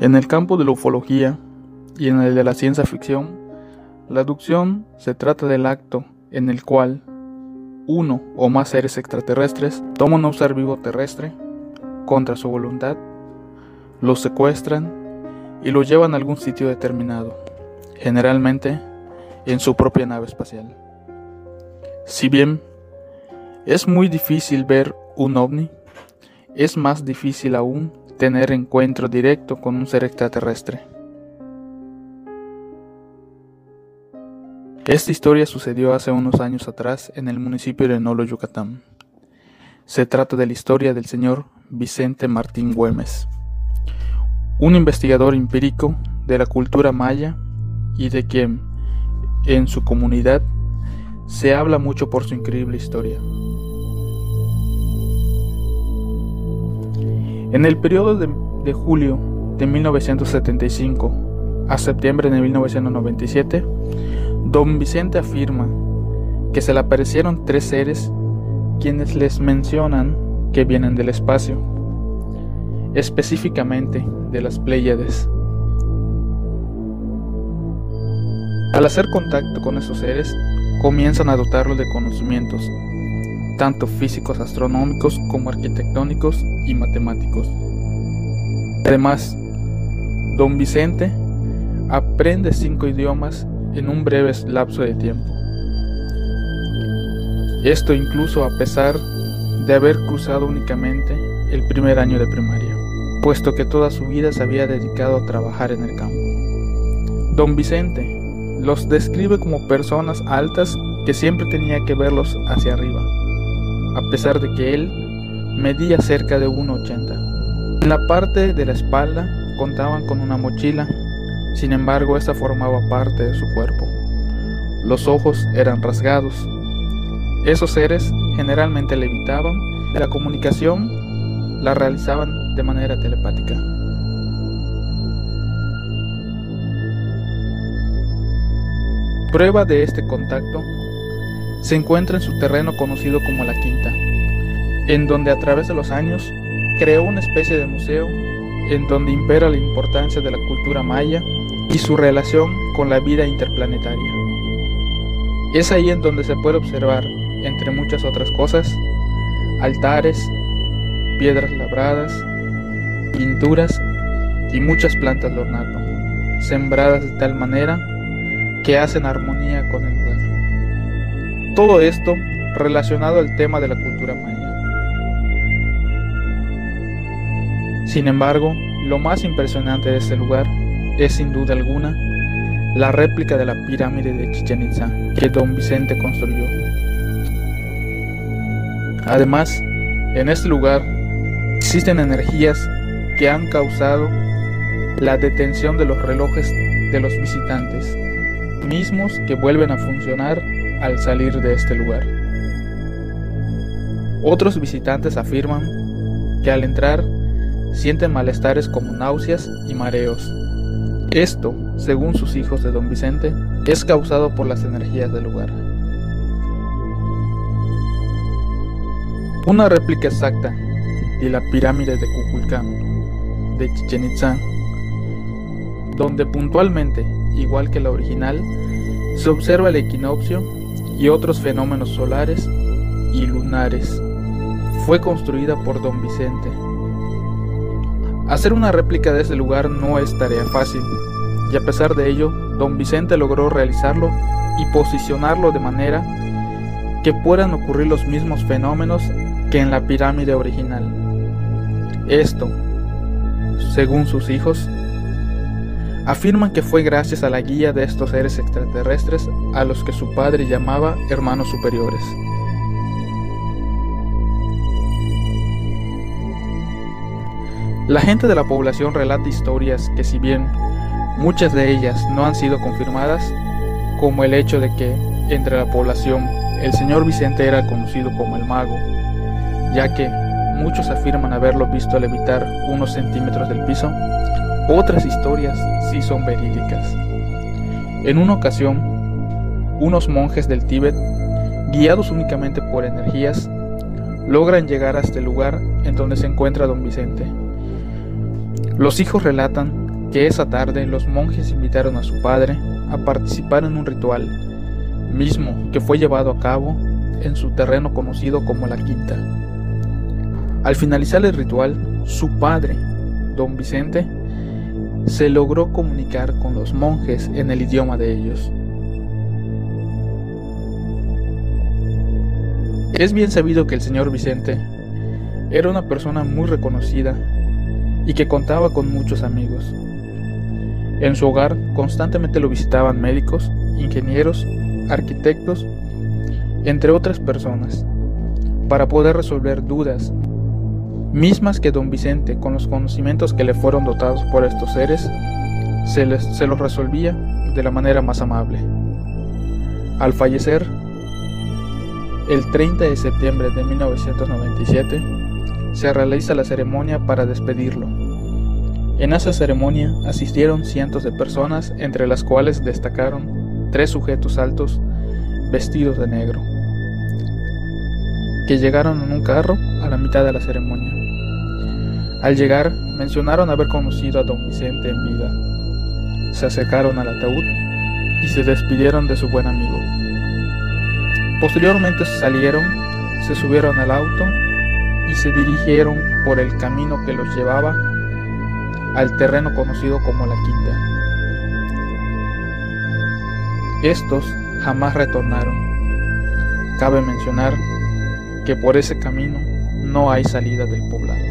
En el campo de la ufología y en el de la ciencia ficción, la aducción se trata del acto en el cual uno o más seres extraterrestres toman un ser vivo terrestre contra su voluntad, lo secuestran y lo llevan a algún sitio determinado, generalmente en su propia nave espacial. Si bien es muy difícil ver un ovni, es más difícil aún tener encuentro directo con un ser extraterrestre. Esta historia sucedió hace unos años atrás en el municipio de Nolo, Yucatán. Se trata de la historia del señor Vicente Martín Güemes, un investigador empírico de la cultura maya y de quien, en su comunidad, se habla mucho por su increíble historia. En el periodo de, julio de 1975 a septiembre de 1997, don Vicente afirma que se le aparecieron tres seres quienes les mencionan que vienen del espacio, específicamente de las Pléyades. Al hacer contacto con esos seres, comienzan a dotarlo de conocimientos tanto físicos astronómicos como arquitectónicos y matemáticos. Además, don Vicente aprende cinco idiomas en un breve lapso de tiempo. Esto incluso a pesar de haber cruzado únicamente el primer año de primaria, puesto que toda su vida se había dedicado a trabajar en el campo. Don Vicente los describe como personas altas que siempre tenía que verlos hacia arriba, a pesar de que él medía cerca de 1,80. En la parte de la espalda contaban con una mochila, sin embargo esta formaba parte de su cuerpo. Los ojos eran rasgados. Esos seres generalmente levitaban y la comunicación la realizaban de manera telepática. Prueba de este contacto se encuentra en su terreno conocido como La Quinta, en donde a través de los años creó una especie de museo en donde impera la importancia de la cultura maya y su relación con la vida interplanetaria. Es ahí en donde se puede observar, entre muchas otras cosas, altares, piedras labradas, pinturas y muchas plantas de ornato, sembradas de tal manera que hacen armonía con el. Todo esto relacionado al tema de la cultura maya. Sin embargo, lo más impresionante de este lugar es sin duda alguna la réplica de la pirámide de Chichen Itza que don Vicente construyó. Además, en este lugar existen energías que han causado la detención de los relojes de los visitantes, mismos que vuelven a funcionar al salir de este lugar. Otros visitantes afirman que al entrar sienten malestares como náuseas y mareos. Esto, según sus hijos de don Vicente, es causado por las energías del lugar. Una réplica exacta de la pirámide de Kukulcán de Chichen Itza, donde puntualmente, igual que la original, se observa el equinoccio y otros fenómenos solares y lunares. Fue construida por don Vicente. Hacer una réplica de ese lugar no es tarea fácil, y a pesar de ello, don Vicente logró realizarlo y posicionarlo de manera que puedan ocurrir los mismos fenómenos que en la pirámide original. Esto, según sus hijos, afirman que fue gracias a la guía de estos seres extraterrestres a los que su padre llamaba hermanos superiores. La gente de la población relata historias que si bien muchas de ellas no han sido confirmadas, como el hecho de que entre la población el señor Vicente era conocido como el mago, ya que muchos afirman haberlo visto levitar unos centímetros del piso, otras historias sí son verídicas. En una ocasión, unos monjes del Tíbet, guiados únicamente por energías, logran llegar a este lugar en donde se encuentra don Vicente. Los hijos relatan que esa tarde los monjes invitaron a su padre a participar en un ritual, mismo que fue llevado a cabo en su terreno conocido como la quinta. Al finalizar el ritual, su padre, don Vicente, se logró comunicar con los monjes en el idioma de ellos. Es bien sabido que el señor Vicente era una persona muy reconocida y que contaba con muchos amigos. En su hogar constantemente lo visitaban médicos, ingenieros, arquitectos, entre otras personas, para poder resolver dudas, mismas que don Vicente, con los conocimientos que le fueron dotados por estos seres, se, les, se los resolvía de la manera más amable. Al fallecer, el 30 de septiembre de 1997, se realiza la ceremonia para despedirlo. En esa ceremonia asistieron cientos de personas, entre las cuales destacaron tres sujetos altos vestidos de negro, que llegaron en un carro a la mitad de la ceremonia. Al llegar, mencionaron haber conocido a don Vicente en vida. Se acercaron al ataúd y se despidieron de su buen amigo. Posteriormente salieron, se subieron al auto y se dirigieron por el camino que los llevaba al terreno conocido como la quinta. Estos jamás retornaron. Cabe mencionar que por ese camino no hay salida del poblado.